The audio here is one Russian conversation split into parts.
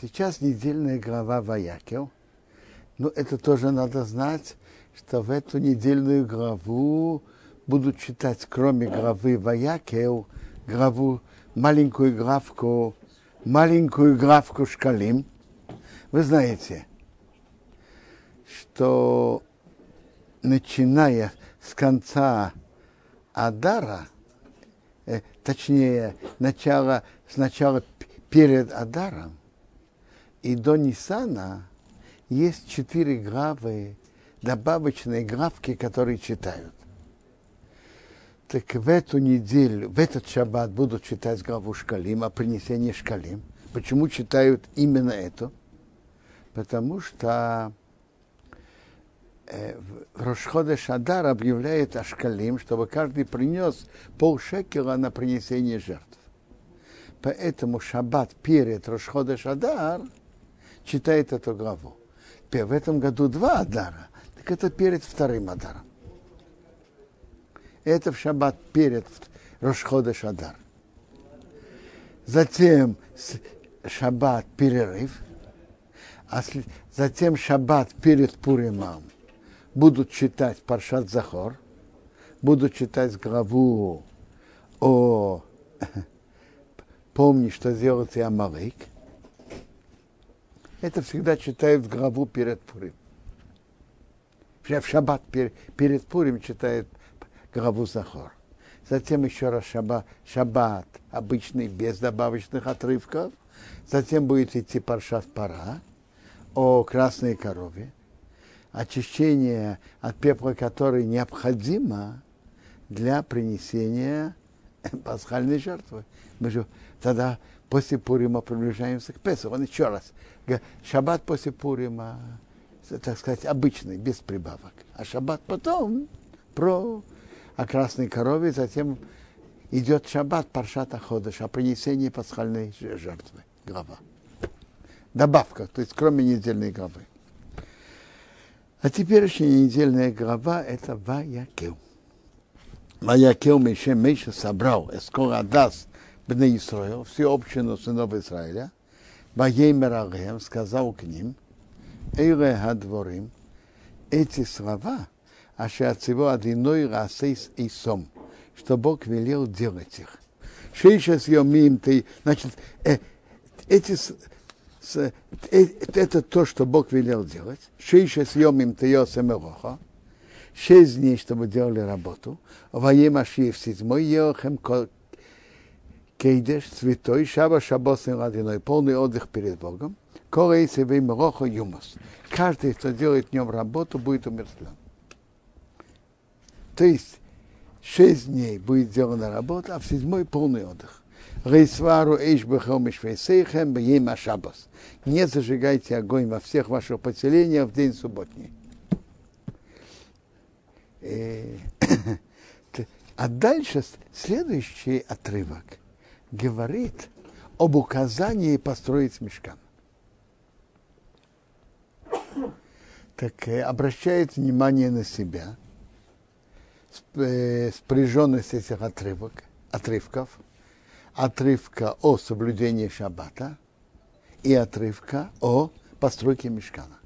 Сейчас недельная глава Ваякел. Но это тоже надо знать, что в эту недельную главу будут читать, кроме главы Ваякел, главу, маленькую главку, маленькую главку Шкалим. Вы знаете, что начиная с конца Адара, э, точнее, начало, сначала перед Адаром и до Нисана есть четыре главы, добавочные главки, которые читают. Так в эту неделю, в этот шаббат будут читать главу Шкалим, о принесении Шкалим. Почему читают именно это? Потому что э, Рошходе Шадар объявляет Ашкалим, чтобы каждый принес полшекела на принесение жертв. Поэтому шаббат перед Рошходе Шадар читает эту главу. В этом году два Адара, так это перед вторым Адаром. Это в шаббат перед Рошхода Шадар. Затем шаббат перерыв, а затем шаббат перед Пуримом будут читать Паршат Захор, будут читать главу о «Помни, что сделал ты Амалык», это всегда читают главу перед Пурим. В шаббат перед Пурим читают главу Захор. Затем еще раз шаббат, шаббат обычный, без добавочных отрывков. Затем будет идти паршат пара о красной корове. Очищение от пепла, которое необходимо для принесения пасхальной жертвы. Мы же тогда после Пурима приближаемся к Песу. Он еще раз шаббат после Пурима, так сказать, обычный, без прибавок. А шаббат потом про о красной корове, затем идет шаббат Паршата Ходыш, о принесении пасхальной жертвы, глава. Добавка, то есть кроме недельной главы. А теперешняя недельная глава – это Ваякел. Ваякел Меше Меша собрал Эскор Адас Бне Исраил, всю общину сынов Израиля – Ваеймер Алеем сказал к ним, Эйре Хадворим, эти слова, а от всего одиной расейс и сом, что Бог велел делать их. Шейшас йомим ты, значит, э, эти с, э, это то, что Бог велел делать. Шейшас йомим ты йосемероха, шесть дней, чтобы делали работу. Ваем Ашиев седьмой, Йохем Кейдеш, святой, шаба, шабос и ладиной, полный отдых перед Богом. Корей себе мроха юмос. Каждый, кто делает днем работу, будет умершлен. То есть шесть дней будет сделана работа, а в седьмой полный отдых. Рейсвару шабас. Не зажигайте огонь во всех ваших поселениях в день субботний. А дальше следующий отрывок – говорит об указании построить мешкан. Так э, обращает внимание на себя, э, спряженность этих отрывок, отрывков, отрывка о соблюдении шаббата и отрывка о постройке мешкана.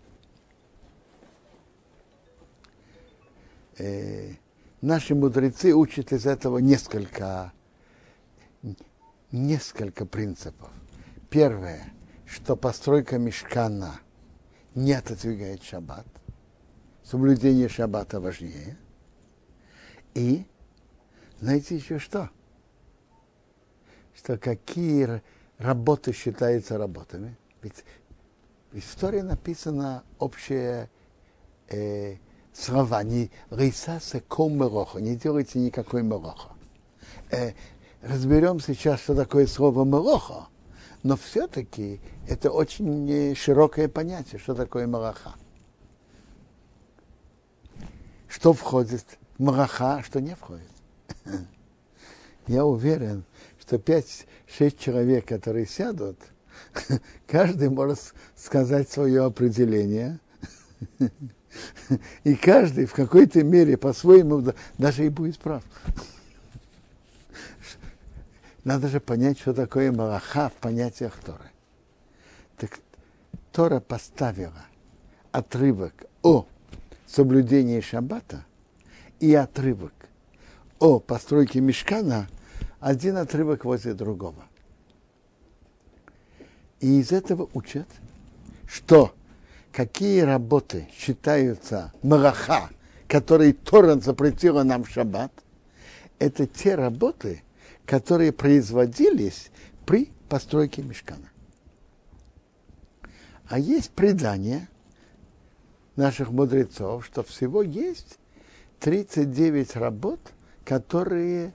Э, наши мудрецы учат из этого несколько несколько принципов. Первое, что постройка мешкана не отодвигает шаббат. Соблюдение шаббата важнее. И знаете еще что? Что какие работы считаются работами? Ведь в истории написано общее э, слова. Не риса секом не делайте никакой мероха. Э, разберем сейчас, что такое слово «малоха», но все-таки это очень широкое понятие, что такое малаха. Что входит в малаха, а что не входит. Я уверен, что 5-6 человек, которые сядут, каждый может сказать свое определение. И каждый в какой-то мере по-своему даже и будет прав. Надо же понять, что такое малаха в понятиях Торы. Так Тора поставила отрывок о соблюдении шаббата и отрывок о постройке мешкана, один отрывок возле другого. И из этого учат, что какие работы считаются мараха, которые Тора запретила нам в шаббат, это те работы, которые производились при постройке мешкана. А есть предание наших мудрецов, что всего есть 39 работ, которые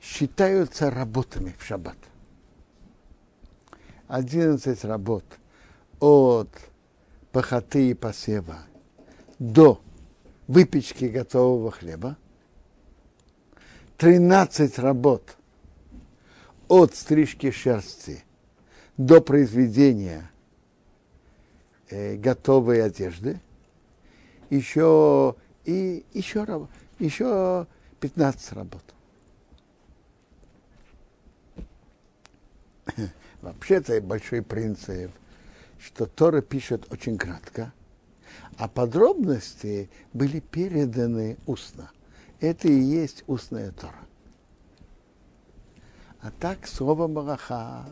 считаются работами в шаббат. 11 работ от пахоты и посева до выпечки готового хлеба, 13 работ от стрижки шерсти до произведения э, готовой одежды, еще, и еще, еще 15 работ. Вообще-то большой принцип, что Тора пишет очень кратко, а подробности были переданы устно. Это и есть устная Тора. А так слово Малаха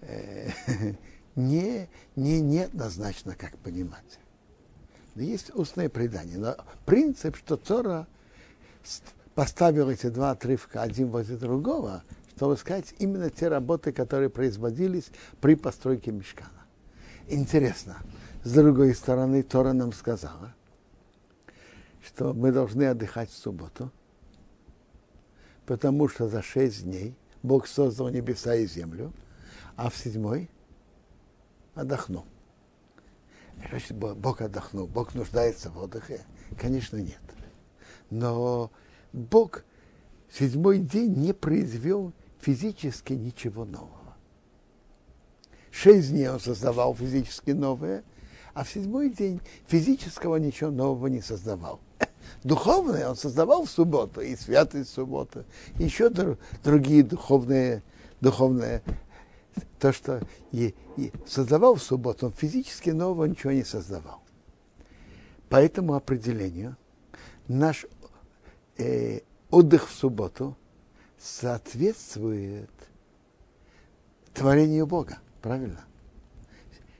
э, не, не неоднозначно, как понимать. Но есть устное предание. Но принцип, что Тора поставил эти два отрывка один возле другого, чтобы сказать именно те работы, которые производились при постройке мешкана. Интересно, с другой стороны, Тора нам сказала, что мы должны отдыхать в субботу, потому что за шесть дней Бог создал небеса и землю, а в седьмой отдохнул. Значит, Бог отдохнул, Бог нуждается в отдыхе? Конечно, нет. Но Бог в седьмой день не произвел физически ничего нового. Шесть дней он создавал физически новое, а в седьмой день физического ничего нового не создавал. Духовное он создавал в субботу, и святость субботы, и еще другие духовные, духовные то, что и, и создавал в субботу, он физически нового ничего не создавал. По этому определению наш э, отдых в субботу соответствует творению Бога, правильно?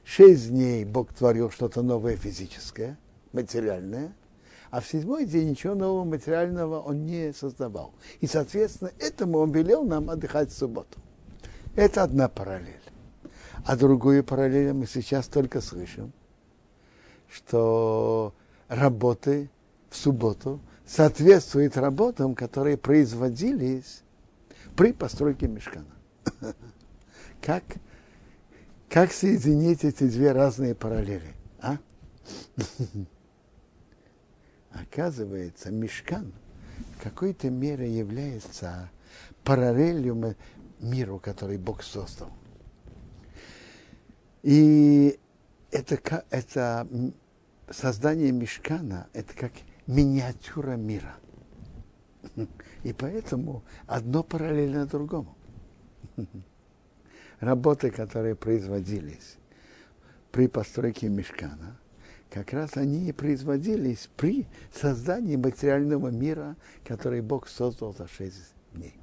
Шесть дней Бог творил что-то новое физическое, материальное, а в седьмой день ничего нового материального он не создавал. И, соответственно, этому он велел нам отдыхать в субботу. Это одна параллель. А другую параллель мы сейчас только слышим, что работы в субботу соответствуют работам, которые производились при постройке мешкана. Как, как соединить эти две разные параллели? А? Оказывается, мешкан в какой-то мере является параллелью миру, который Бог создал. И это, это создание мешкана, это как миниатюра мира. И поэтому одно параллельно другому. Работы, которые производились при постройке мешкана, как раз они и производились при создании материального мира, который Бог создал за шесть дней.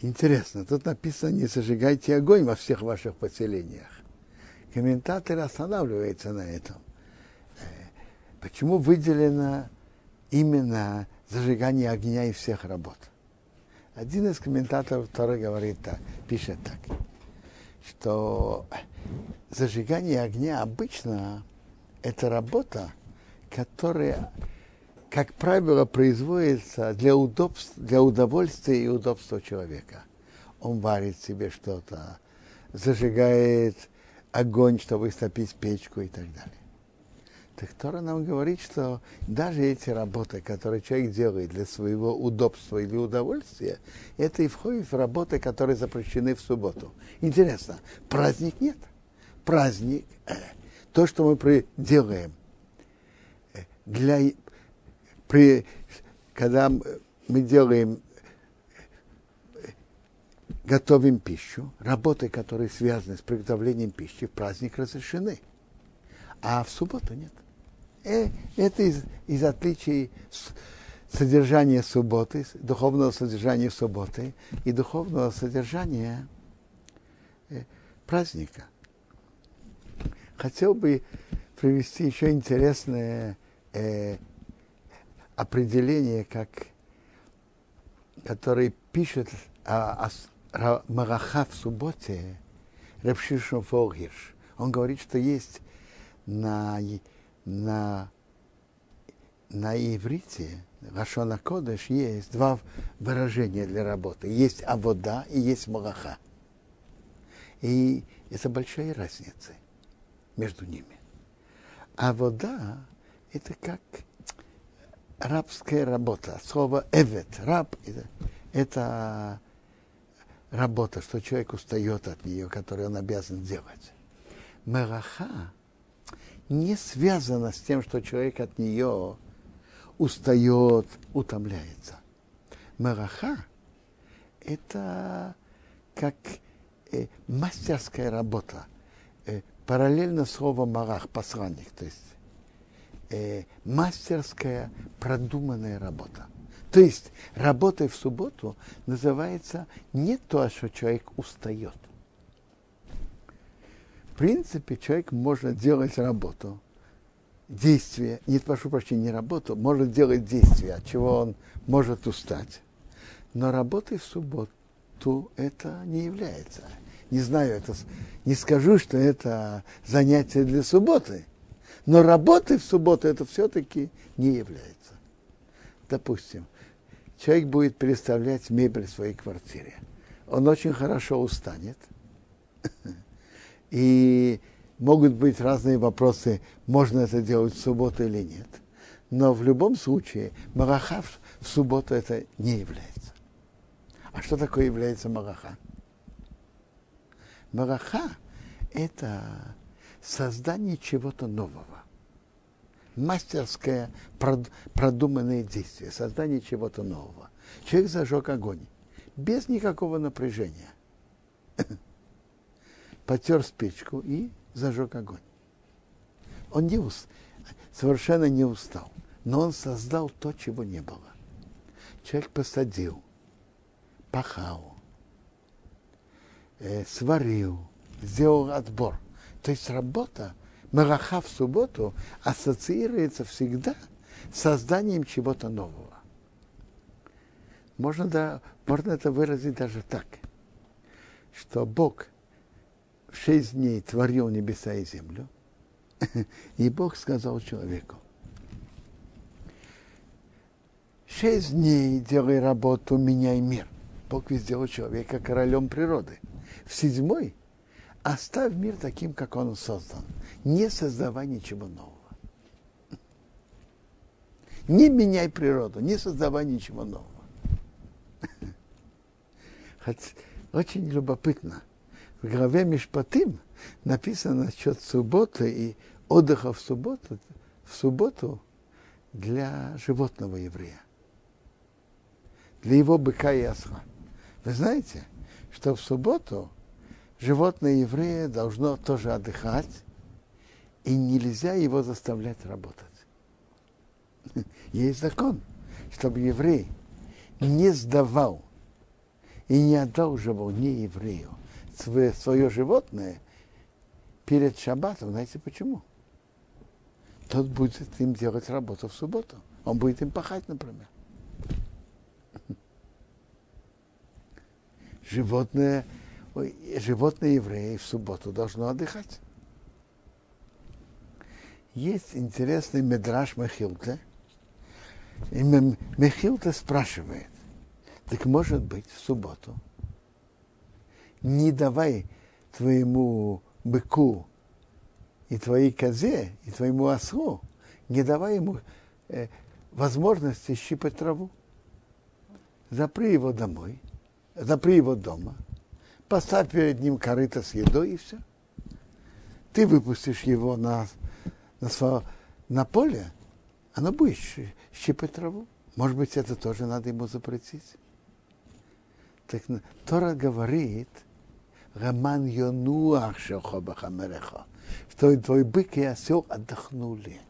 Интересно, тут написано, не зажигайте огонь во всех ваших поселениях. Комментатор останавливается на этом. Э, почему выделено именно зажигание огня из всех работ? Один из комментаторов второй говорит так, пишет так, что зажигание огня обычно это работа, которая как правило, производится для, удобств, для удовольствия и удобства человека. Он варит себе что-то, зажигает огонь, чтобы стопить печку и так далее. Так Тора нам говорит, что даже эти работы, которые человек делает для своего удобства или удовольствия, это и входит в работы, которые запрещены в субботу. Интересно, праздник нет. Праздник, э, то, что мы делаем э, для при, когда мы делаем, готовим пищу, работы, которые связаны с приготовлением пищи, в праздник разрешены, а в субботу нет. Э, это из, из отличий содержания субботы, духовного содержания субботы и духовного содержания э, праздника. Хотел бы привести еще интересное э, определение, как, который пишет о, о Мараха в субботе Репшишон Фолгирш. Он говорит, что есть на, на, на иврите, Рашона Кодыш, есть два выражения для работы. Есть авода и есть мараха. И это большая разница между ними. А вода – это как рабская работа. Слово «эвет» – раб – это работа, что человек устает от нее, которую он обязан делать. Мераха не связана с тем, что человек от нее устает, утомляется. Мераха – это как э, мастерская работа – параллельно слово марах, посланник, то есть э, мастерская продуманная работа. То есть работа в субботу называется не то, что человек устает. Принципе, человек может делать работу, действие, не прошу прощения, не работу, может делать действие, от чего он может устать. Но работой в субботу это не является не знаю, это, не скажу, что это занятие для субботы, но работы в субботу это все-таки не является. Допустим, человек будет переставлять мебель в своей квартире. Он очень хорошо устанет. И могут быть разные вопросы, можно это делать в субботу или нет. Но в любом случае, мараха в субботу это не является. А что такое является мараха? Мараха – это создание чего-то нового. Мастерское продуманное действие, создание чего-то нового. Человек зажег огонь без никакого напряжения. Потер спичку и зажег огонь. Он не ус... совершенно не устал, но он создал то, чего не было. Человек посадил, пахал, э, сварил, сделал отбор. То есть работа, мараха в субботу ассоциируется всегда с созданием чего-то нового. Можно, да, можно это выразить даже так, что Бог в шесть дней творил небеса и землю, и Бог сказал человеку, шесть дней делай работу, меняй мир. Бог ведь сделал человека королем природы в седьмой оставь мир таким, как он создан. Не создавай ничего нового. Не меняй природу, не создавай ничего нового. Хоть очень любопытно. В главе Мишпатим написано насчет субботы и отдыха в субботу, в субботу для животного еврея. Для его быка и осла. Вы знаете, что в субботу животное еврея должно тоже отдыхать, и нельзя его заставлять работать. Есть закон, чтобы еврей не сдавал и не отдал живого не еврею свое животное перед шаббатом. Знаете почему? Тот будет им делать работу в субботу. Он будет им пахать, например. Животное животное евреи в субботу должно отдыхать. Есть интересный медраж Мехилта. И Мехилта спрашивает, так может быть в субботу не давай твоему быку и твоей козе, и твоему ослу, не давай ему э, возможности щипать траву. Запри его домой, запри его дома – поставь перед ним корыто с едой и все. Ты выпустишь его на, на, свое, на поле, оно будет щипать траву. Может быть, это тоже надо ему запретить? Так Тора говорит, Раман Йонуах Шохобахамереха, что твой бык и осел отдохнули.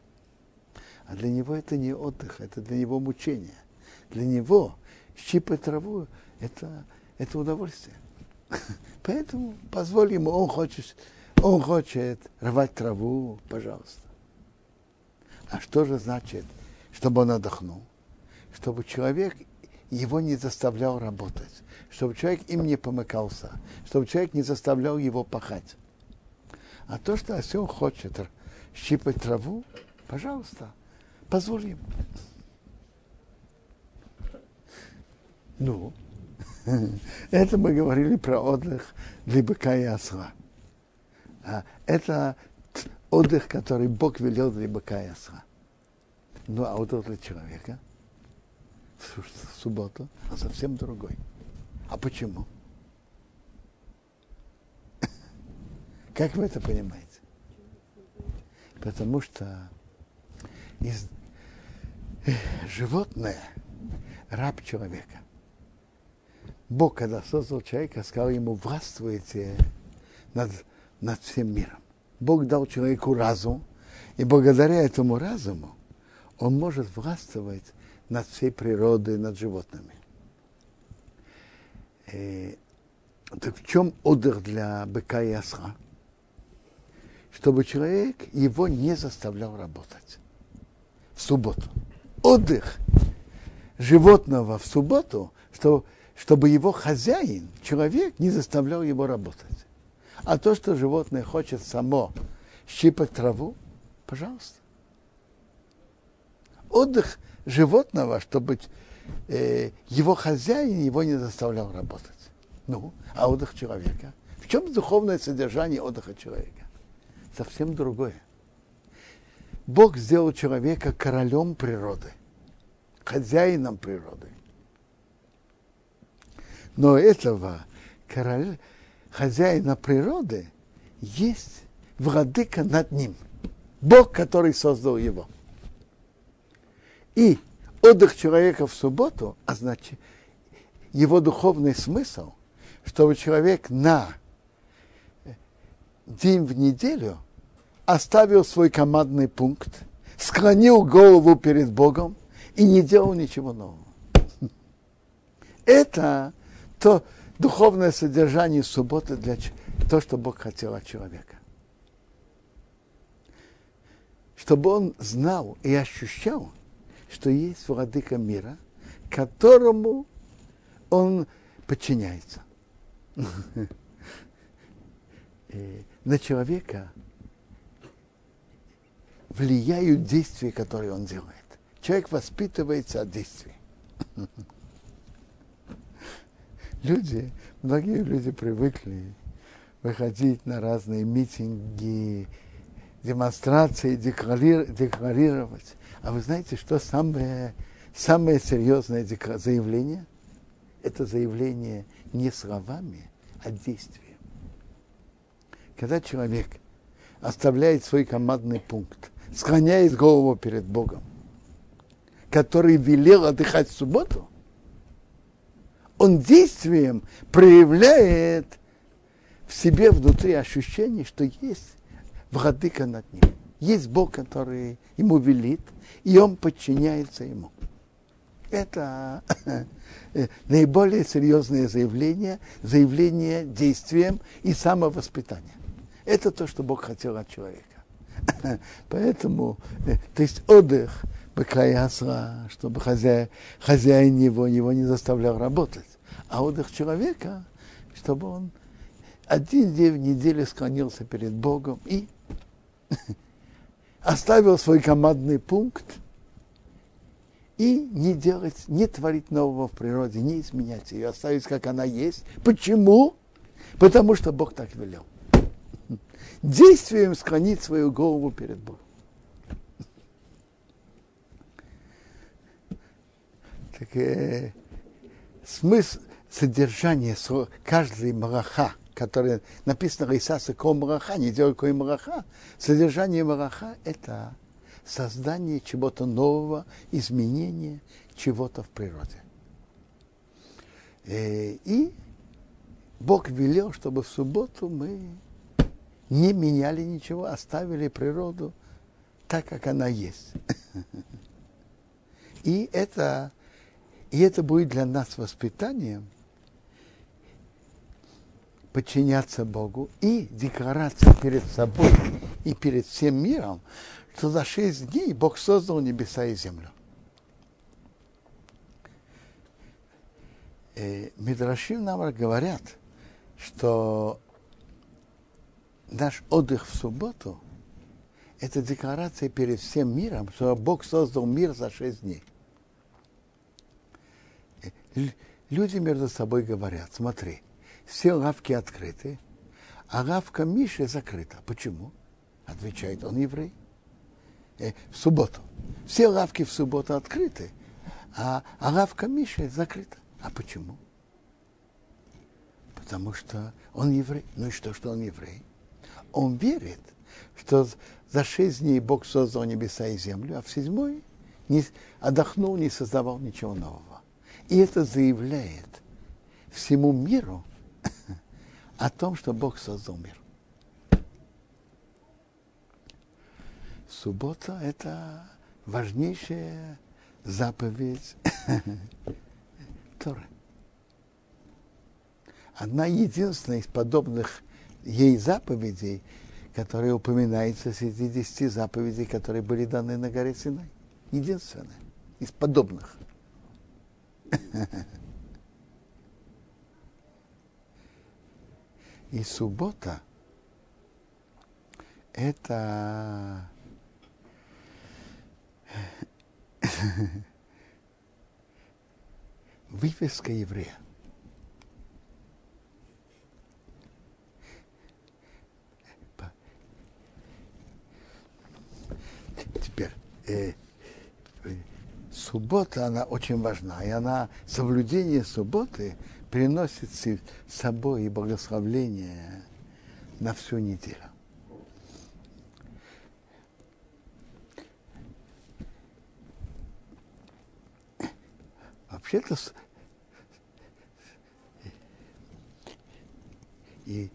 А для него это не отдых, это для него мучение. Для него щипать траву это, это удовольствие. Поэтому позволь ему, он хочет, он хочет рвать траву, пожалуйста. А что же значит, чтобы он отдохнул? Чтобы человек его не заставлял работать, чтобы человек им не помыкался, чтобы человек не заставлял его пахать. А то, что осел хочет щипать траву, пожалуйста, позволь ему. Ну, это мы говорили про отдых для быка и осла. А это отдых, который Бог велел для быка и осла. Ну, а отдых для человека в субботу, а совсем другой. А почему? Как вы это понимаете? Потому что из... животное раб человека. Бог, когда создал человека, сказал ему, властвуйте над, над всем миром. Бог дал человеку разум, и благодаря этому разуму он может властвовать над всей природой, над животными. Э, так в чем отдых для быка и осла? Чтобы человек его не заставлял работать в субботу. Отдых животного в субботу, что чтобы его хозяин, человек, не заставлял его работать. А то, что животное хочет само щипать траву, пожалуйста. Отдых животного, чтобы э, его хозяин его не заставлял работать. Ну, а отдых человека? В чем духовное содержание отдыха человека? Совсем другое. Бог сделал человека королем природы, хозяином природы. Но этого короля, хозяина природы есть владыка над ним. Бог, который создал его. И отдых человека в субботу, а значит, его духовный смысл, чтобы человек на день в неделю оставил свой командный пункт, склонил голову перед Богом и не делал ничего нового. Это то духовное содержание субботы для то, что Бог хотел от человека. Чтобы он знал и ощущал, что есть владыка мира, которому он подчиняется. На человека влияют действия, которые он делает. Человек воспитывается от действий люди, многие люди привыкли выходить на разные митинги, демонстрации, декларировать. А вы знаете, что самое, самое серьезное заявление? Это заявление не словами, а действием. Когда человек оставляет свой командный пункт, склоняет голову перед Богом, который велел отдыхать в субботу, он действием проявляет в себе внутри ощущение, что есть владыка над ним. Есть Бог, который ему велит, и он подчиняется ему. Это наиболее серьезное заявление, заявление действием и самовоспитанием. Это то, что Бог хотел от человека. Поэтому, э, то есть отдых – быкаясра, чтобы хозяин, хозяин его, его не заставлял работать. А отдых человека, чтобы он один день в неделю склонился перед Богом и оставил свой командный пункт и не делать, не творить нового в природе, не изменять ее, оставить, как она есть. Почему? Потому что Бог так велел. Действием склонить свою голову перед Богом. Так, э, смысл, содержание каждой мараха, которая написано Рейсаса Ко Мараха, не делай Ко Мараха, содержание Мараха – это создание чего-то нового, изменения чего-то в природе. Э, и Бог велел, чтобы в субботу мы не меняли ничего, оставили природу так, как она есть. И это, и это будет для нас воспитанием подчиняться Богу и декларация перед собой и перед всем миром, что за шесть дней Бог создал небеса и землю. Э, Мидрашим нам говорят, что наш отдых в субботу – это декларация перед всем миром, что Бог создал мир за шесть дней. Люди между собой говорят, смотри, все лавки открыты, а лавка Миши закрыта. Почему? Отвечает он еврей. Э, в субботу. Все лавки в субботу открыты, а, а лавка Миши закрыта. А почему? Потому что он еврей. Ну и что, что он еврей? Он верит, что за шесть дней Бог создал небеса и землю, а в седьмой не отдохнул, не создавал ничего нового. И это заявляет всему миру о том, что Бог создал мир. Суббота – это важнейшая заповедь Торы. Одна единственная из подобных ей заповедей, которая упоминается среди десяти заповедей, которые были даны на горе Синай. Единственная из подобных. И суббота – это выписка еврея. Теперь, э, э, суббота, она очень важна, и она, соблюдение субботы приносит с собой и благословление на всю неделю. Вообще-то и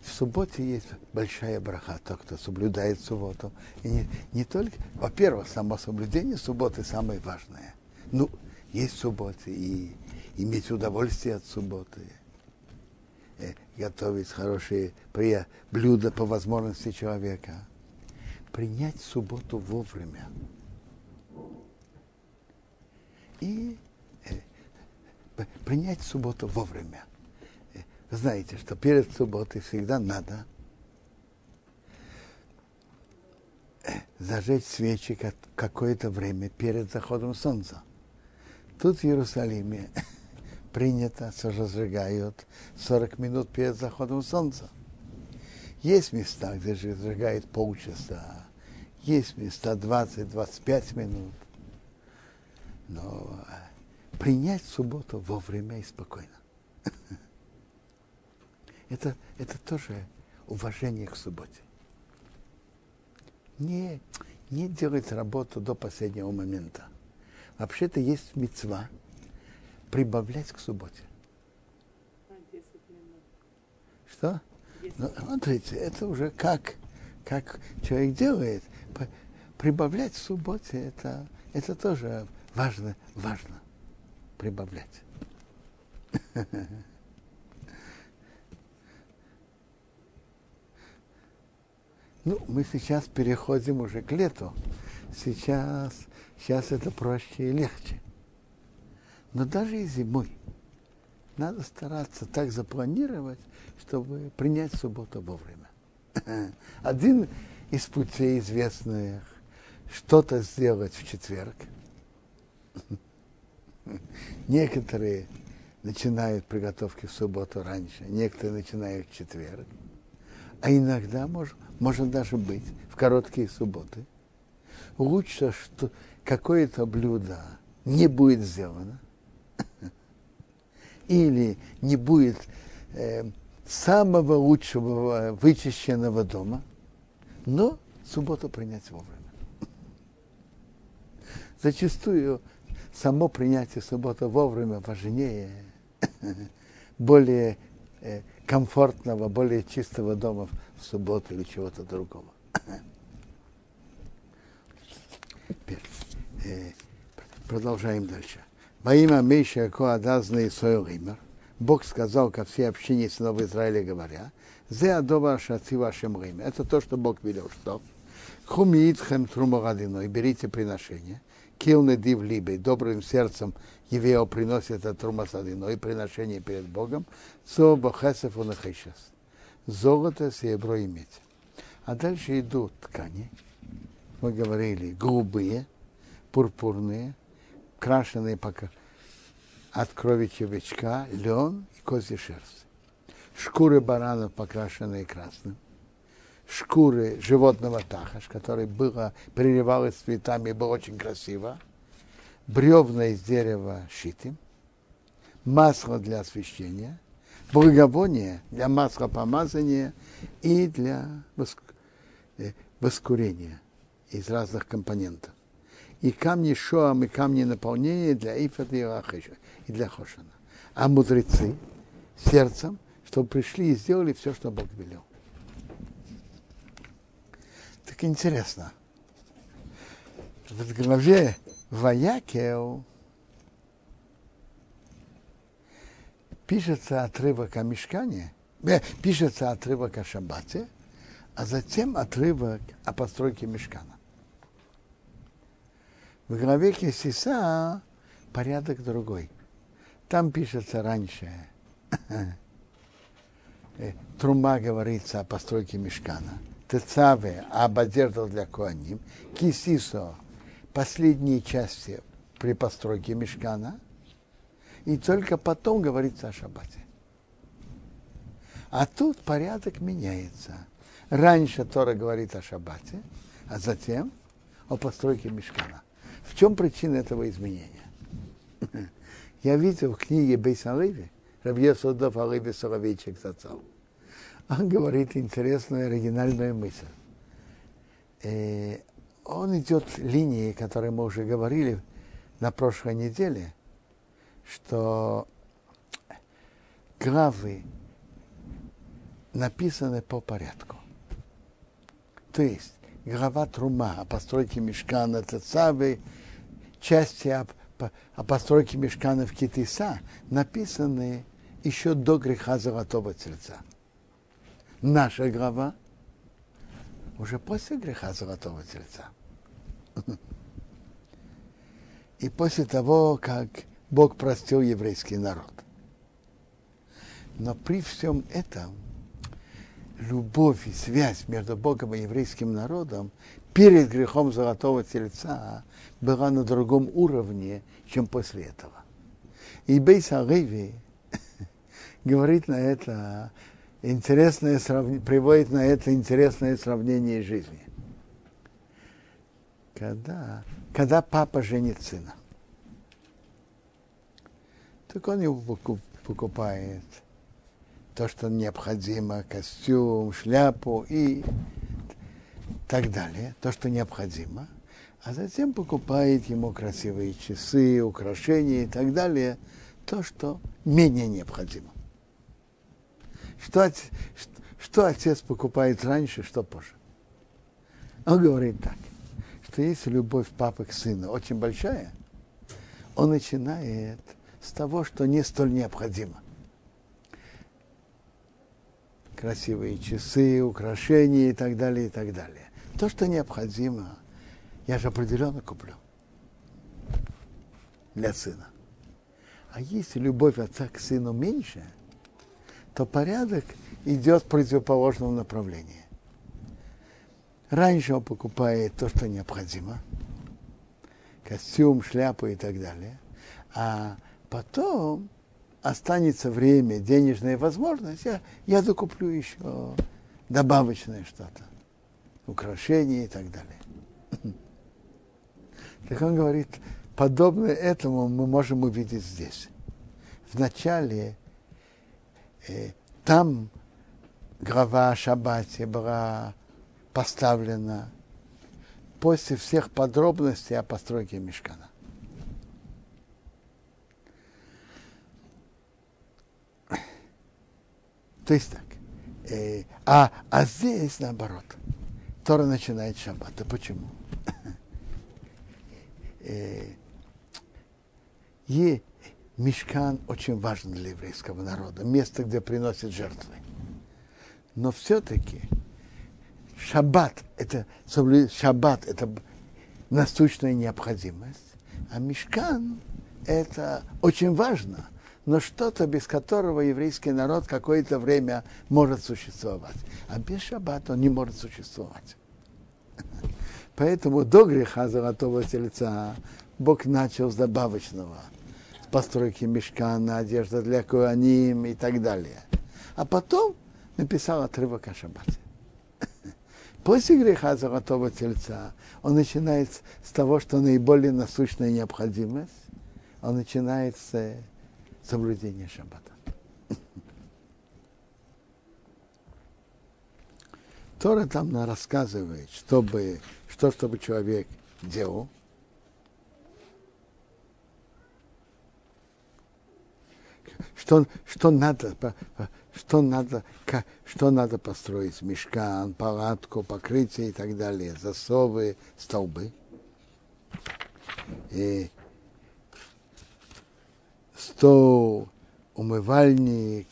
в субботе есть большая браха, тот, кто соблюдает субботу. И не, не только, во-первых, само соблюдение субботы самое важное. Ну, есть субботы и иметь удовольствие от субботы, э, готовить хорошие блюда по возможности человека, принять субботу вовремя. И э, принять субботу вовремя. Э, знаете, что перед субботой всегда надо зажечь свечи какое-то время перед заходом солнца. Тут в Иерусалиме принято, разжигают 40 минут перед заходом солнца. Есть места, где же разжигают полчаса, есть места 20-25 минут. Но принять субботу вовремя и спокойно. Это, это тоже уважение к субботе. Не, не делать работу до последнего момента. Вообще-то есть мецва – прибавлять к субботе. Что? Ну, смотрите, это уже как, как человек делает. Прибавлять в субботе это, это тоже важно, важно прибавлять. Ну, мы сейчас переходим уже к лету. Сейчас, сейчас это проще и легче. Но даже и зимой надо стараться так запланировать, чтобы принять субботу вовремя. Один из путей известных что-то сделать в четверг. Некоторые начинают приготовки в субботу раньше, некоторые начинают в четверг. А иногда может, может даже быть в короткие субботы. Лучше, что какое-то блюдо не будет сделано, или не будет э, самого лучшего вычищенного дома, но субботу принять вовремя. Зачастую само принятие субботы вовремя важнее, более э, комфортного, более чистого дома в субботу или чего-то другого. Теперь, э, продолжаем дальше. Во имя Мейша Коадазный Сойогимер, Бог сказал ко всей общине сынов Израиля, говоря, «Зе адова шаци вашем время». Это то, что Бог велел, что «Хумиитхем трумагадиной» берите приношение, «Кил недив либей» добрым сердцем Евео приносит от трумасадиной приношение перед Богом, «Цо бахесев унахишес» золото, серебро иметь. А дальше идут ткани, мы говорили, голубые, пурпурные, крашеные пока от крови червячка, лен и козья шерсть. Шкуры баранов, покрашенные красным. Шкуры животного тахаш, который было, переливалось цветами было очень красиво. Бревна из дерева шитым. Масло для освещения. Благовоние для масла помазания и для э, воскурения из разных компонентов и камни шоам, и камни наполнения для ифата и лахиша, и для хошана. А мудрецы сердцем, чтобы пришли и сделали все, что Бог велел. Так интересно. В главе Ваякел пишется отрывок о мешкане, э, пишется отрывок о шаббате, а затем отрывок о постройке мешкана. В главе Кесиса порядок другой. Там пишется раньше. Э, Трума говорится о постройке мешкана. Тецаве об одеждах для коаним. Кисисо последние части при постройке мешкана. И только потом говорится о шаббате. А тут порядок меняется. Раньше Тора говорит о шаббате, а затем о постройке мешкана. В чем причина этого изменения? Я видел в книге Бейсан Леви, Рабье Судов Алиби Соловейчик Зацал. Он говорит интересную оригинальную мысль. И э, он идет линией, которой мы уже говорили на прошлой неделе, что главы написаны по порядку. То есть глава Трума о постройке мешкана Тецавы части о, о постройке мешканов Китиса написаны еще до греха Золотого Тельца. Наша глава уже после греха Золотого Тельца. И после того, как Бог простил еврейский народ. Но при всем этом любовь и связь между Богом и еврейским народом перед грехом Золотого Тельца была на другом уровне, чем после этого. И Бейс Алеви говорит на это интересное сравнение, приводит на это интересное сравнение жизни. Когда, когда папа женит сына, так он его покупает то, что необходимо, костюм, шляпу и так далее, то, что необходимо – а затем покупает ему красивые часы, украшения и так далее, то, что менее необходимо. Что, что отец покупает раньше, что позже? Он говорит так, что если любовь папы к сыну очень большая, он начинает с того, что не столь необходимо. Красивые часы, украшения и так далее, и так далее. То, что необходимо, я же определенно куплю для сына. А если любовь отца к сыну меньше, то порядок идет в противоположном направлении. Раньше он покупает то, что необходимо, костюм, шляпу и так далее, а потом останется время, денежная возможность, я, я докуплю еще добавочное что-то, украшения и так далее. Так он говорит, подобное этому мы можем увидеть здесь. Вначале э, там глава о Шаббате была поставлена после всех подробностей о постройке мешкана. То есть так. Э, а, а здесь наоборот. Тора начинает шаббат. А почему? э, и мешкан очень важен для еврейского народа. Место, где приносят жертвы. Но все-таки шаббат это, шаббат это насущная необходимость, а мешкан это очень важно – но что-то, без которого еврейский народ какое-то время может существовать. А без шаббата он не может существовать. Поэтому до греха золотого тельца Бог начал с добавочного, с постройки мешкана, одежда для куаним и так далее. А потом написал отрывок о шаббате. После греха золотого тельца он начинает с того, что наиболее насущная необходимость, он начинает с соблюдения шаббата. Тора там нам рассказывает, чтобы, что чтобы человек делал. Что, что надо, что надо, что надо построить, мешкан, палатку, покрытие и так далее, засовы, столбы. И стол, умывальник,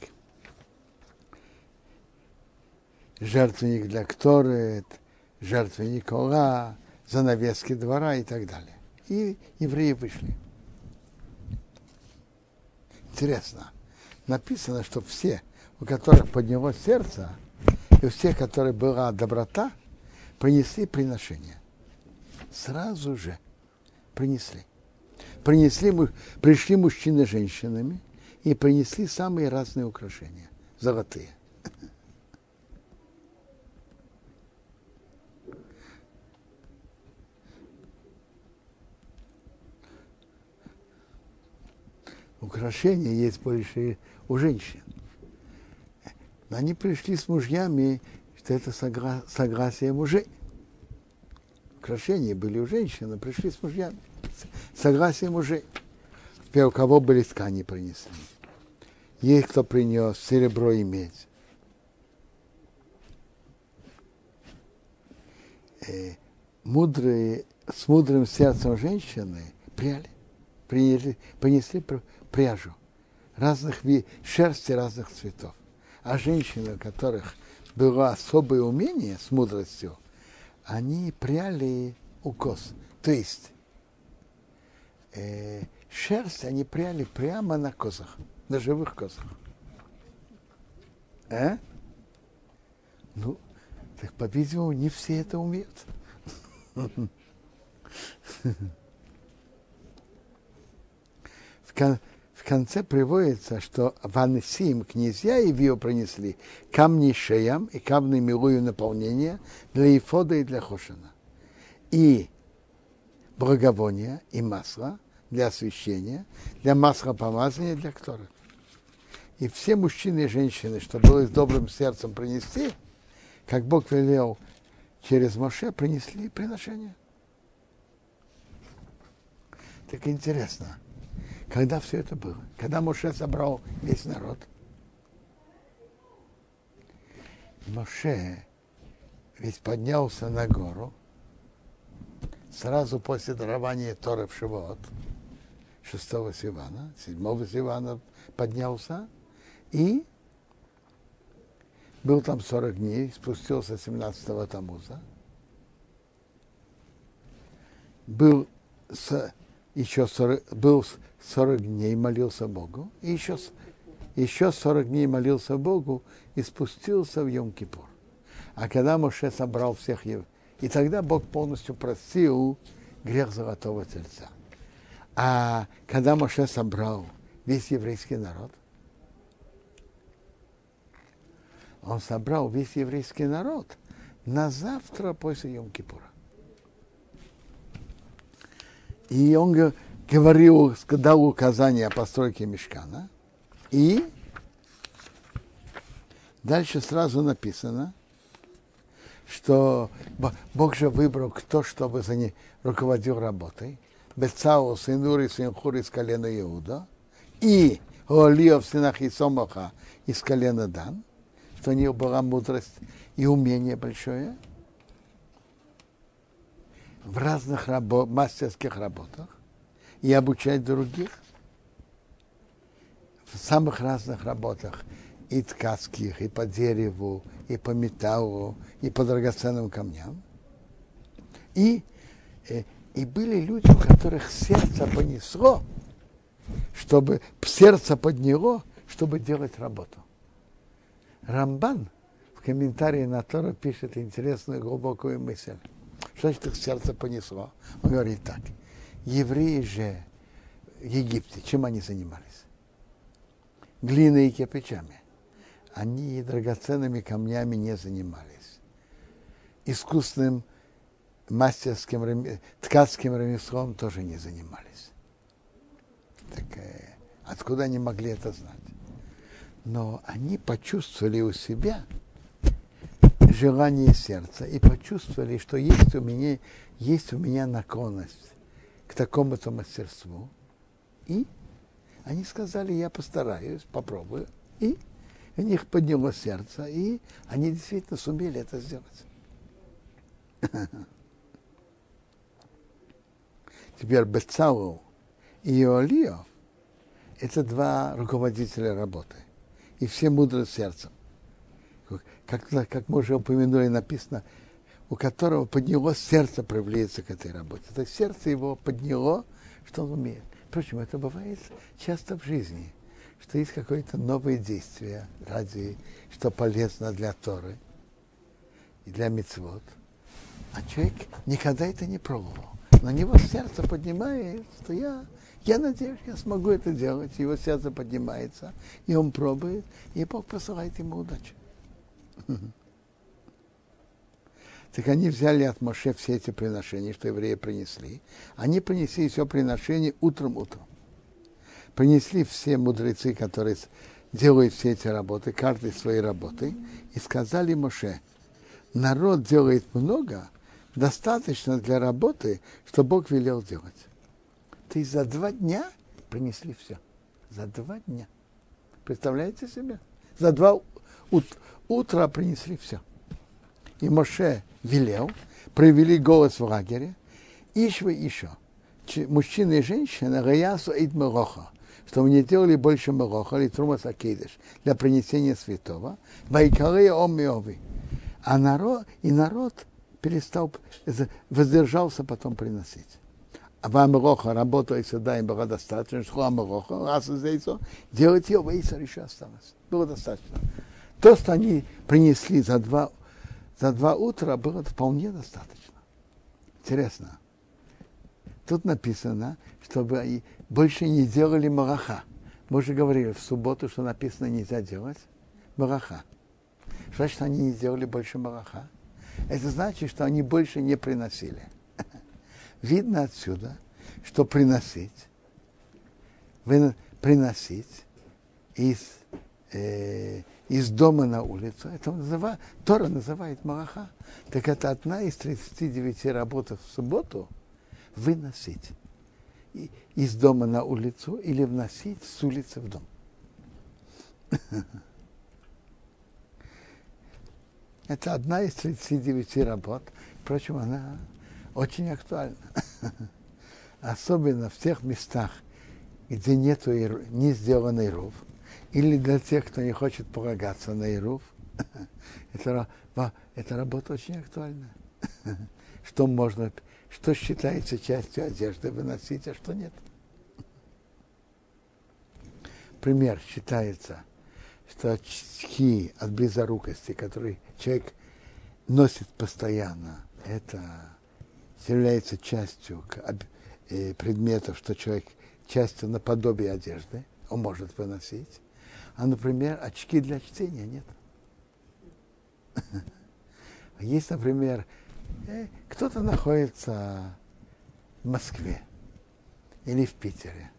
жертвенник для Кторет, жертвенник Ола, занавески двора и так далее. И евреи вышли. Интересно. Написано, что все, у которых поднялось сердце, и у всех, которых была доброта, принесли приношение. Сразу же принесли принесли, пришли мужчины с женщинами и принесли самые разные украшения, золотые. Украшения есть больше у женщин. Но они пришли с мужьями, что это согласие мужей. Украшения были у женщин, а пришли с мужьями согласие мужей. Теперь у кого были ткани принесли. Есть кто принес серебро и медь. Э, мудрые, с мудрым сердцем женщины пряли, принесли, принесли пряжу разных шерсти разных цветов. А женщины, у которых было особое умение с мудростью, они пряли укос. То есть э, шерсть они пряли прямо на козах, на живых козах. А? Ну, так, по-видимому, не все это умеют. В, кон, в конце приводится, что в Анесим князья и Вио принесли камни шеям и камни милую наполнения для Ифода и для Хошина. И благовония и масла для освящения, для масла помазания, для которых. И все мужчины и женщины, что было с добрым сердцем принести, как Бог велел через Моше, принесли приношение. Так интересно, когда все это было? Когда Моше собрал весь народ? Моше ведь поднялся на гору, сразу после дарования Торы в Шивот, 6 Сивана, 7 Сивана поднялся и был там 40 дней, спустился 17-го Тамуза, был с, еще 40, был 40 дней, молился Богу, и еще, еще 40 дней молился Богу и спустился в Йом-Кипур. А когда Моше собрал всех евреев, и тогда Бог полностью простил грех золотого тельца. А когда Моше собрал весь еврейский народ, он собрал весь еврейский народ на завтра после Йом-Кипура. И он говорил, дал указание о постройке мешкана. И дальше сразу написано, что Бог же выбрал кто, чтобы за ней руководил работой. Бецау, сын Ури, сын Хур из колена Иуда, и Олио в сынах Исомаха из колена Дан, что у них была мудрость и умение большое. В разных рабо- мастерских работах и обучать других. В самых разных работах, и ткацких, и по дереву, и по металлу, и по драгоценным камням. И, э, и были люди, у которых сердце понесло, чтобы сердце подняло, чтобы делать работу. Рамбан в комментарии на Тору пишет интересную глубокую мысль. Что значит их сердце понесло? Он говорит так. Евреи же в Египте, чем они занимались? Глиной и кирпичами. Они драгоценными камнями не занимались. Искусственным мастерским, ткацким ремеслом тоже не занимались. Так, откуда они могли это знать? Но они почувствовали у себя желание сердца и почувствовали, что есть у меня, есть у меня наклонность к такому-то мастерству. И они сказали, я постараюсь, попробую. И у них подняло сердце, и они действительно сумели это сделать. Теперь Бецау и Иолио – это два руководителя работы. И все мудры сердцем. Как, как мы уже упомянули, написано, у которого подняло сердце проявляется к этой работе. Это сердце его подняло, что он умеет. Впрочем, это бывает часто в жизни, что есть какое-то новое действие ради, что полезно для Торы и для мецвод. А человек никогда это не пробовал. На него сердце поднимает, что я, я надеюсь, я смогу это делать. Его сердце поднимается, и он пробует, и Бог посылает ему удачу. Так они взяли от Моше все эти приношения, что евреи принесли. Они принесли все приношения утром-утром. Принесли все мудрецы, которые делают все эти работы, каждый своей работы, и сказали Моше, народ делает много, достаточно для работы, что Бог велел делать. Ты за два дня принесли все. За два дня. Представляете себе? За два ут- утра принесли все. И Моше велел, провели голос в лагере, Ишва еще, мужчина и женщина, Раясу Ид Мероха, чтобы не делали больше Мероха или Трумас Акейдыш для принесения святого, Вайкалея Омиови. А народ, и народ перестал, воздержался потом приносить. А вам Мероха работала сюда, им было достаточно, что Мероха, раз здесь, делать ее, Вейсар еще осталось. Было достаточно. То, что они принесли за два за два утра было вполне достаточно. Интересно. Тут написано, чтобы больше не делали мараха. Мы же говорили в субботу, что написано нельзя делать мараха. Значит, они не делали больше мараха? Это значит, что они больше не приносили. Видно отсюда, что приносить, приносить из э, из дома на улицу. Это называет, Тора называет Мараха. Так это одна из 39 работ в субботу выносить из дома на улицу или вносить с улицы в дом. Это одна из 39 работ. Впрочем, она очень актуальна. Особенно в тех местах, где нету, не сделанный ров или для тех, кто не хочет полагаться на Ируф. это, эта работа очень актуальна. что можно, что считается частью одежды выносить, а что нет. Пример считается, что очки от близорукости, которые человек носит постоянно, это является частью э, предметов, что человек частью наподобие одежды, он может выносить. А, например, очки для чтения нет. Есть, например, кто-то находится в Москве или в Питере,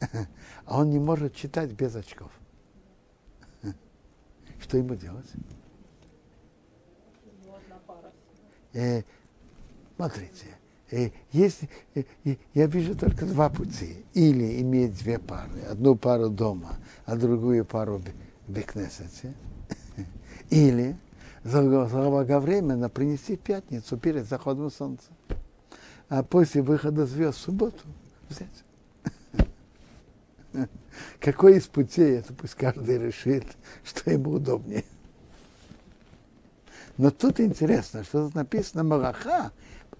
а он не может читать без очков. Что ему делать? Э, смотрите, э, есть, э, я вижу только два пути. Или иметь две пары. Одну пару дома, а другую пару в Бекнесете. Или заблаговременно принести в пятницу перед заходом солнца. А после выхода звезд в субботу взять. Какой из путей, это пусть каждый решит, что ему удобнее. Но тут интересно, что тут написано Малаха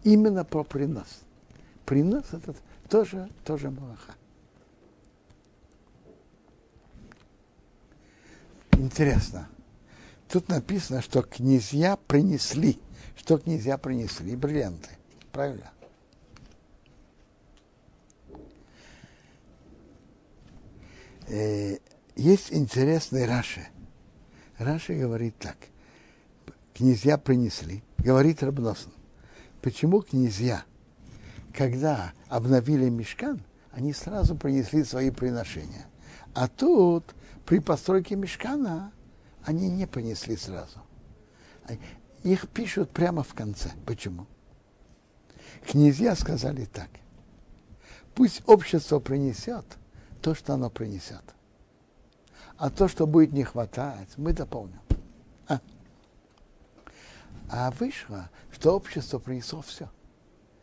именно про принос. Принос это тоже, тоже Малаха. Интересно. Тут написано, что князья принесли. Что князья принесли? Бриллианты. Правильно? Э, есть интересный Раши. Раши говорит так. Князья принесли. Говорит Рабносон. Почему князья, когда обновили мешкан, они сразу принесли свои приношения. А тут при постройке мешкана они не принесли сразу. Их пишут прямо в конце. Почему? Князья сказали так. Пусть общество принесет – то, что оно принесет. А то, что будет не хватать, мы дополним. А, а вышло, что общество принесло все.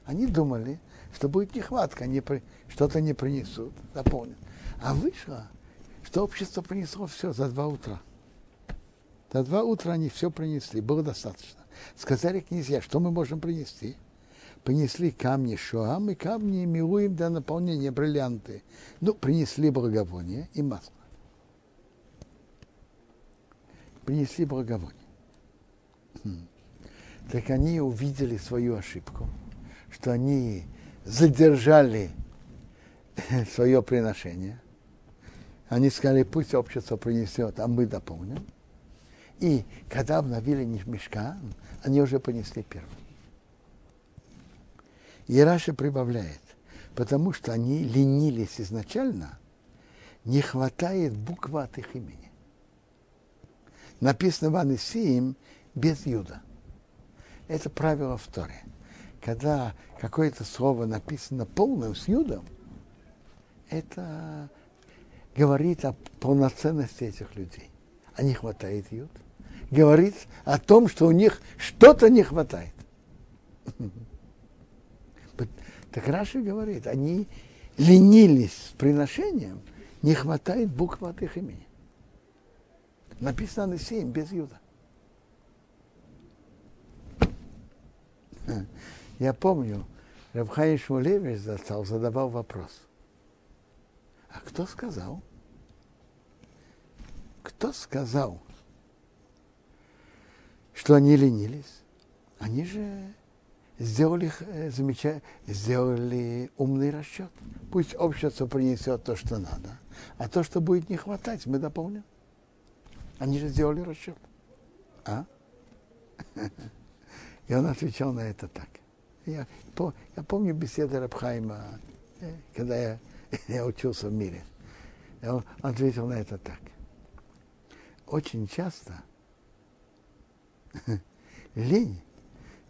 Они думали, что будет нехватка, они при... что-то не принесут, дополнят. А вышло, что общество принесло все за два утра. За два утра они все принесли, было достаточно. Сказали князья, что мы можем принести? принесли камни шоам и камни милуем для наполнения бриллианты. Ну, принесли благовоние и масло. Принесли благовоние. Хм. Так они увидели свою ошибку, что они задержали свое приношение. Они сказали, пусть общество принесет, а мы дополним. И когда обновили мешкан, они уже понесли первым. И прибавляет, потому что они ленились изначально, не хватает буквы от их имени. Написано в Анисиим без Юда. Это правило в Торе. Когда какое-то слово написано полным с Юдом, это говорит о полноценности этих людей. А не хватает Юд. Говорит о том, что у них что-то не хватает. Так Раши говорит, они ленились с приношением, не хватает буквы от их имени. Написано на 7 без Юда. Я помню, Рабхай Шмулевич застал, задавал вопрос. А кто сказал? Кто сказал, что они ленились? Они же сделали, э, замеча... сделали умный расчет. Пусть общество принесет то, что надо, а то, что будет не хватать, мы дополним. Они же сделали расчет. А? И он отвечал на это так. Я, я помню беседы Рабхайма, э, когда я, я учился в мире. Он ответил на это так. Очень часто лень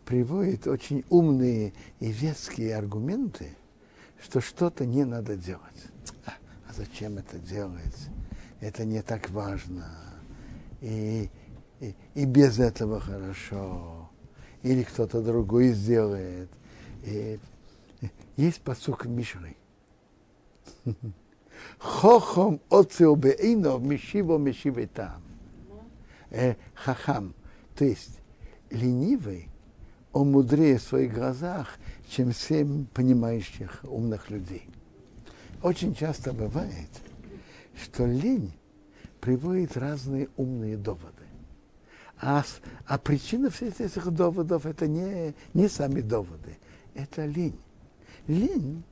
приводит очень умные и веские аргументы, что что-то не надо делать. А, а зачем это делать? Это не так важно. И, и, и без этого хорошо. Или кто-то другой сделает. И, есть посук Мишры. Хохом оцео бейнов мишиво мишиве там. Э, хахам, то есть ленивый он мудрее в своих глазах, чем семь понимающих умных людей. Очень часто бывает, что лень приводит разные умные доводы. А, а причина всех этих доводов это не, не сами доводы, это лень. Лень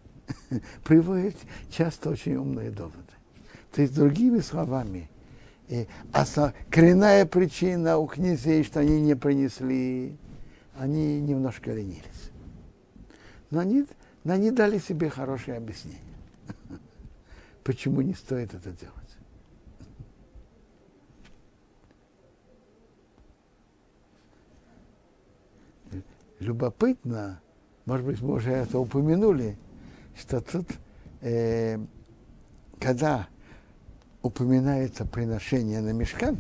приводит часто очень умные доводы. То есть, другими словами, и, а коренная причина у князей, что они не принесли они немножко ленились. Но они, но они дали себе хорошее объяснение, почему не стоит это делать. любопытно, может быть, мы уже это упомянули, что тут, э, когда упоминается приношение на мешкан,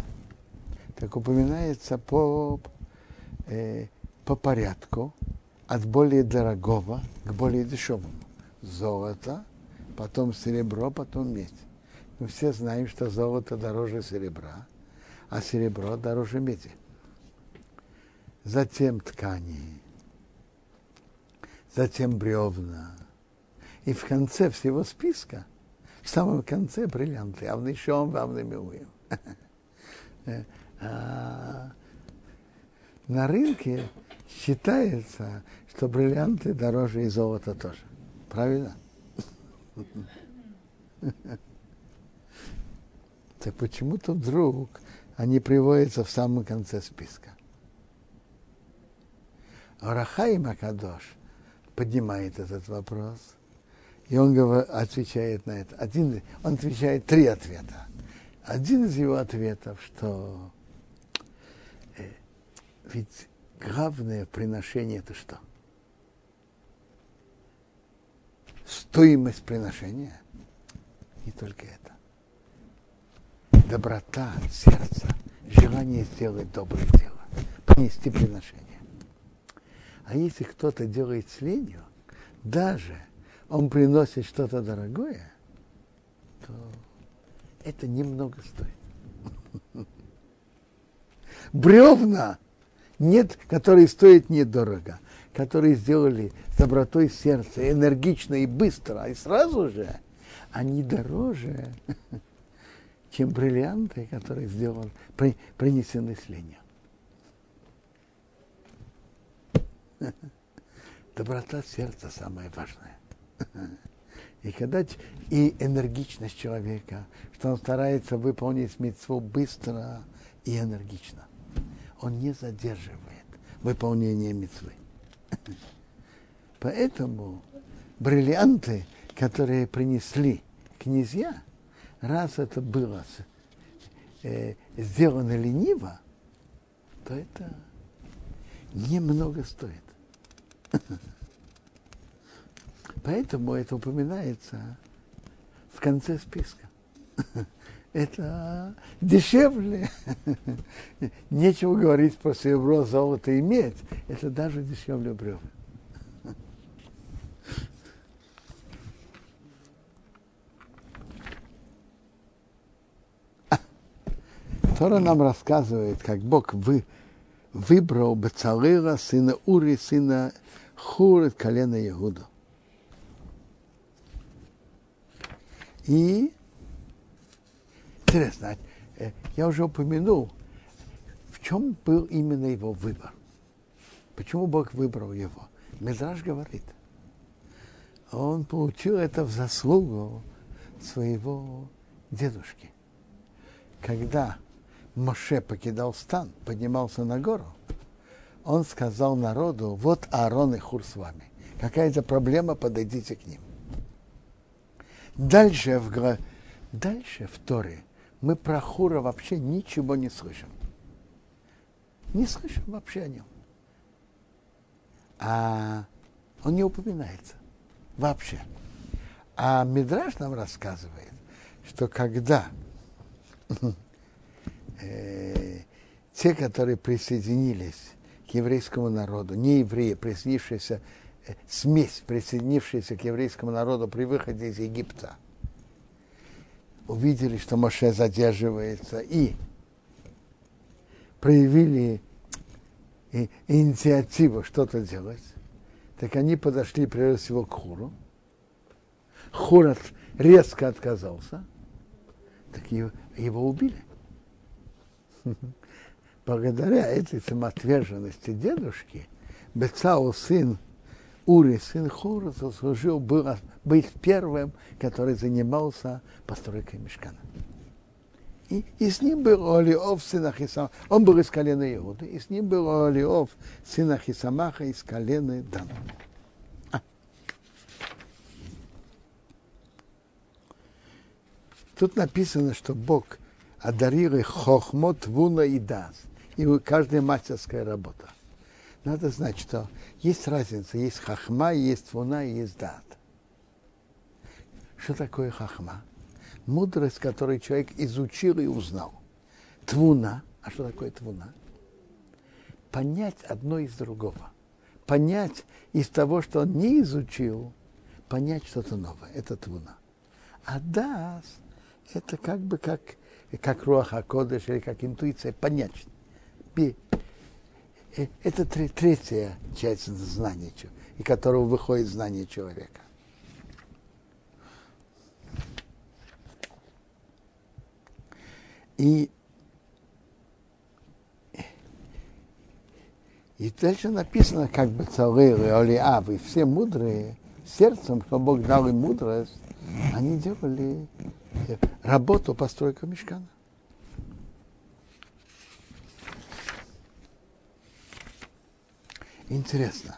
так упоминается по, э, по порядку от более дорогого к более дешевому. Золото, потом серебро, потом медь. Мы все знаем, что золото дороже серебра, а серебро дороже меди. Затем ткани, затем бревна. И в конце всего списка, в самом конце бриллианты, а в нищом вам намилуем. На рынке считается, что бриллианты дороже и золота тоже. Правильно? Так почему-то вдруг они приводятся в самом конце списка. Рахай Макадош поднимает этот вопрос, и он отвечает на это. Один, он отвечает три ответа. Один из его ответов, что э, ведь главное приношение это что? Стоимость приношения. Не только это. Доброта сердца, желание сделать доброе дело, принести приношение. А если кто-то делает с ленью, даже он приносит что-то дорогое, то это немного стоит. Бревна нет, которые стоят недорого, которые сделали с добротой сердца, энергично и быстро, и сразу же они дороже, чем бриллианты, которые сделаны, принесены с ленью. Доброта сердца самое важное. И когда и энергичность человека, что он старается выполнить митцву быстро и энергично. Он не задерживает выполнение митцвы. Поэтому бриллианты, которые принесли князья, раз это было э, сделано лениво, то это немного стоит. Поэтому это упоминается в конце списка. Это дешевле. Нечего говорить про серебро, золото и медь. Это даже дешевле бревна. Тора нам рассказывает, как Бог вы, выбрал Бацалыра, сына Ури, сына Хур, колена Иуда. И интересно, э, я уже упомянул, в чем был именно его выбор. Почему Бог выбрал его? Медраж говорит, он получил это в заслугу своего дедушки. Когда Моше покидал стан, поднимался на гору, он сказал народу, вот Аарон и Хур с вами. Какая-то проблема, подойдите к ним. Дальше в, дальше в Торе мы про Хура вообще ничего не слышим. Не слышим вообще о нем. А он не упоминается вообще. А Мидраш нам рассказывает, что когда э, те, которые присоединились к еврейскому народу, не евреи, присоединившиеся смесь, присоединившаяся к еврейскому народу при выходе из Египта, увидели, что Моше задерживается, и проявили инициативу что-то делать, так они подошли прежде всего к Хуру. Хур резко отказался, так его, его убили. Благодаря этой самоотверженности дедушки, Бецау, сын Ури, сын Хура, заслужил был, быть первым, который занимался постройкой мешкана. И, и с ним был Олиов, сын Ахисамаха. Он был из колена Иуды, и с ним был Олиов, сын Ахисамаха, из колена Дана. А. Тут написано, что Бог одарил их хохмот, вуна и дас. И каждая мастерская работа. Надо знать, что есть разница, есть хахма, есть твуна, есть дат. Что такое хахма? Мудрость, которую человек изучил и узнал. Твуна. А что такое твуна? Понять одно из другого. Понять из того, что он не изучил, понять что-то новое. Это твуна. А дас – это как бы как, как руаха кодыш или как интуиция, понять. Это третья часть знания, и которого выходит знание человека. И, и дальше написано, как бы царые, Олиав и все мудрые, сердцем, что Бог дал им мудрость, они делали э, работу постройка мешкана. Интересно.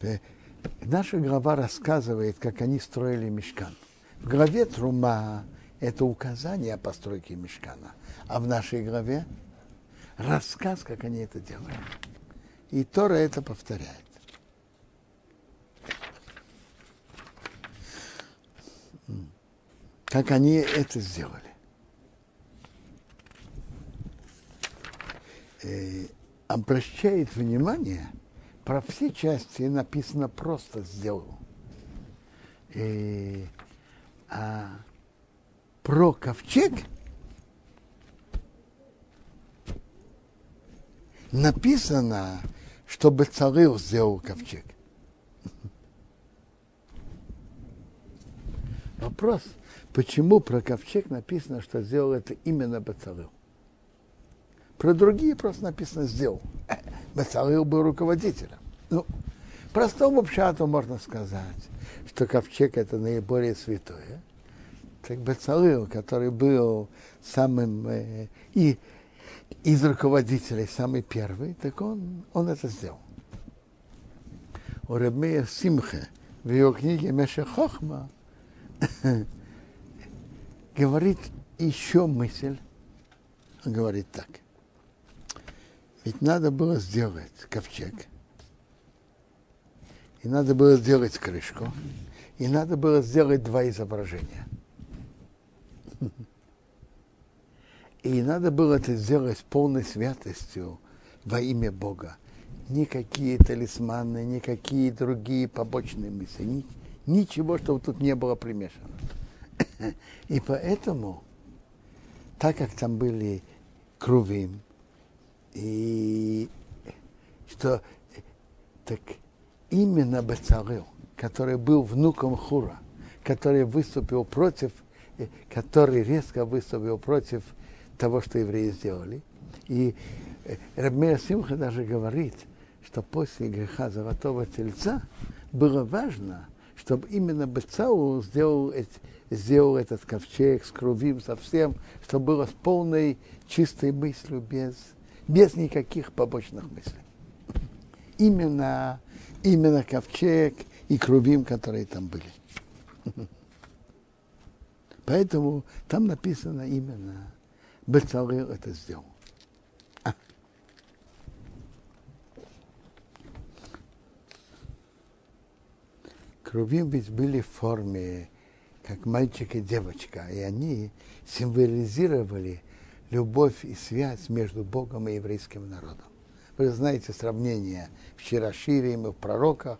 Э, наша глава рассказывает, как они строили мешкан. В главе Трума это указание о постройке мешкана, а в нашей главе рассказ, как они это делали. И Тора это повторяет. Как они это сделали. Обращает внимание, про все части написано просто сделал. И, а про ковчег написано, чтобы Царил сделал ковчег. Вопрос, почему про ковчег написано, что сделал это именно Бацарил? Про другие просто написано «сделал». Бацалил был руководителем. Ну, простому пшату можно сказать, что ковчег – это наиболее святое. Так Бацалил, который был самым э, и из руководителей самый первый, так он, он это сделал. У Рабмея Симха в его книге Меша Хохма говорит еще мысль, он говорит так – ведь надо было сделать ковчег, и надо было сделать крышку, и надо было сделать два изображения. И надо было это сделать с полной святостью во имя Бога. Никакие талисманы, никакие другие побочные мысли, ничего, чтобы тут не было примешано. И поэтому, так как там были крувим, и что так именно Бацалел, который был внуком Хура, который выступил против, который резко выступил против того, что евреи сделали. И э, Рабмер Симха даже говорит, что после греха Золотого Тельца было важно, чтобы именно Бецау сделал, сделал этот ковчег с кровим совсем, чтобы было с полной чистой мыслью, без без никаких побочных мыслей. Именно, именно ковчег и крувим, которые там были. Поэтому там написано именно Бецалел это сделал. А. Крувим ведь были в форме как мальчик и девочка, и они символизировали любовь и связь между Богом и еврейским народом. Вы знаете сравнение в Широшире и в пророках,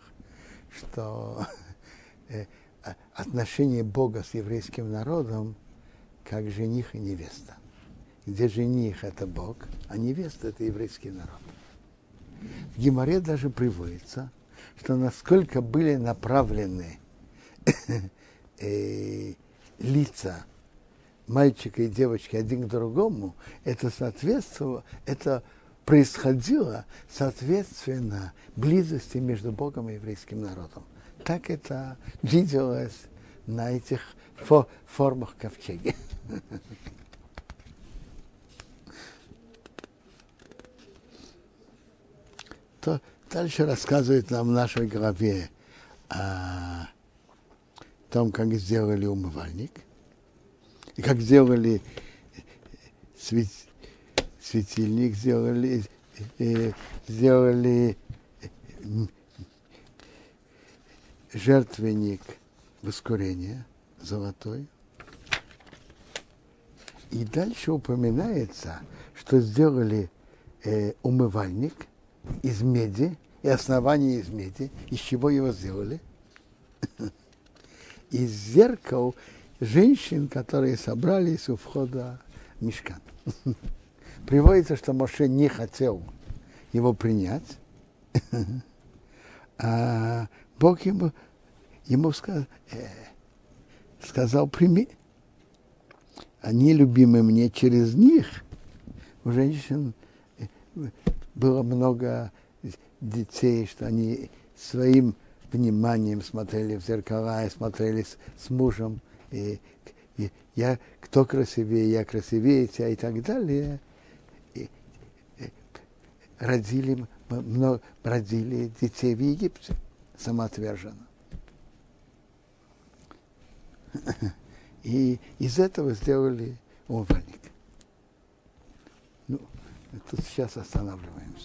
что э, отношение Бога с еврейским народом как жених и невеста. Где жених – это Бог, а невеста – это еврейский народ. В Гимаре даже приводится, что насколько были направлены э, лица мальчика и девочки один к другому, это соответствовало, это происходило соответственно близости между Богом и еврейским народом. Так это виделось на этих фо формах ковчеги. То дальше рассказывает нам в нашей главе о том, как сделали умывальник – и как сделали свет, светильник, сделали э, сделали жертвенник воскурения золотой. И дальше упоминается, что сделали э, умывальник из меди, и основание из меди. Из чего его сделали? Из зеркал женщин, которые собрались у входа в мешкан. Приводится, что Моше не хотел его принять, а Бог ему, ему сказал, э, сказал, прими. Они любимы мне через них. У женщин э, было много детей, что они своим вниманием смотрели в зеркала и смотрели с, с мужем. И, и я, кто красивее, я красивее тебя и так далее. И, и, родили, много, родили детей в Египте самоотверженно. И из этого сделали умывальник. Ну, тут сейчас останавливаем.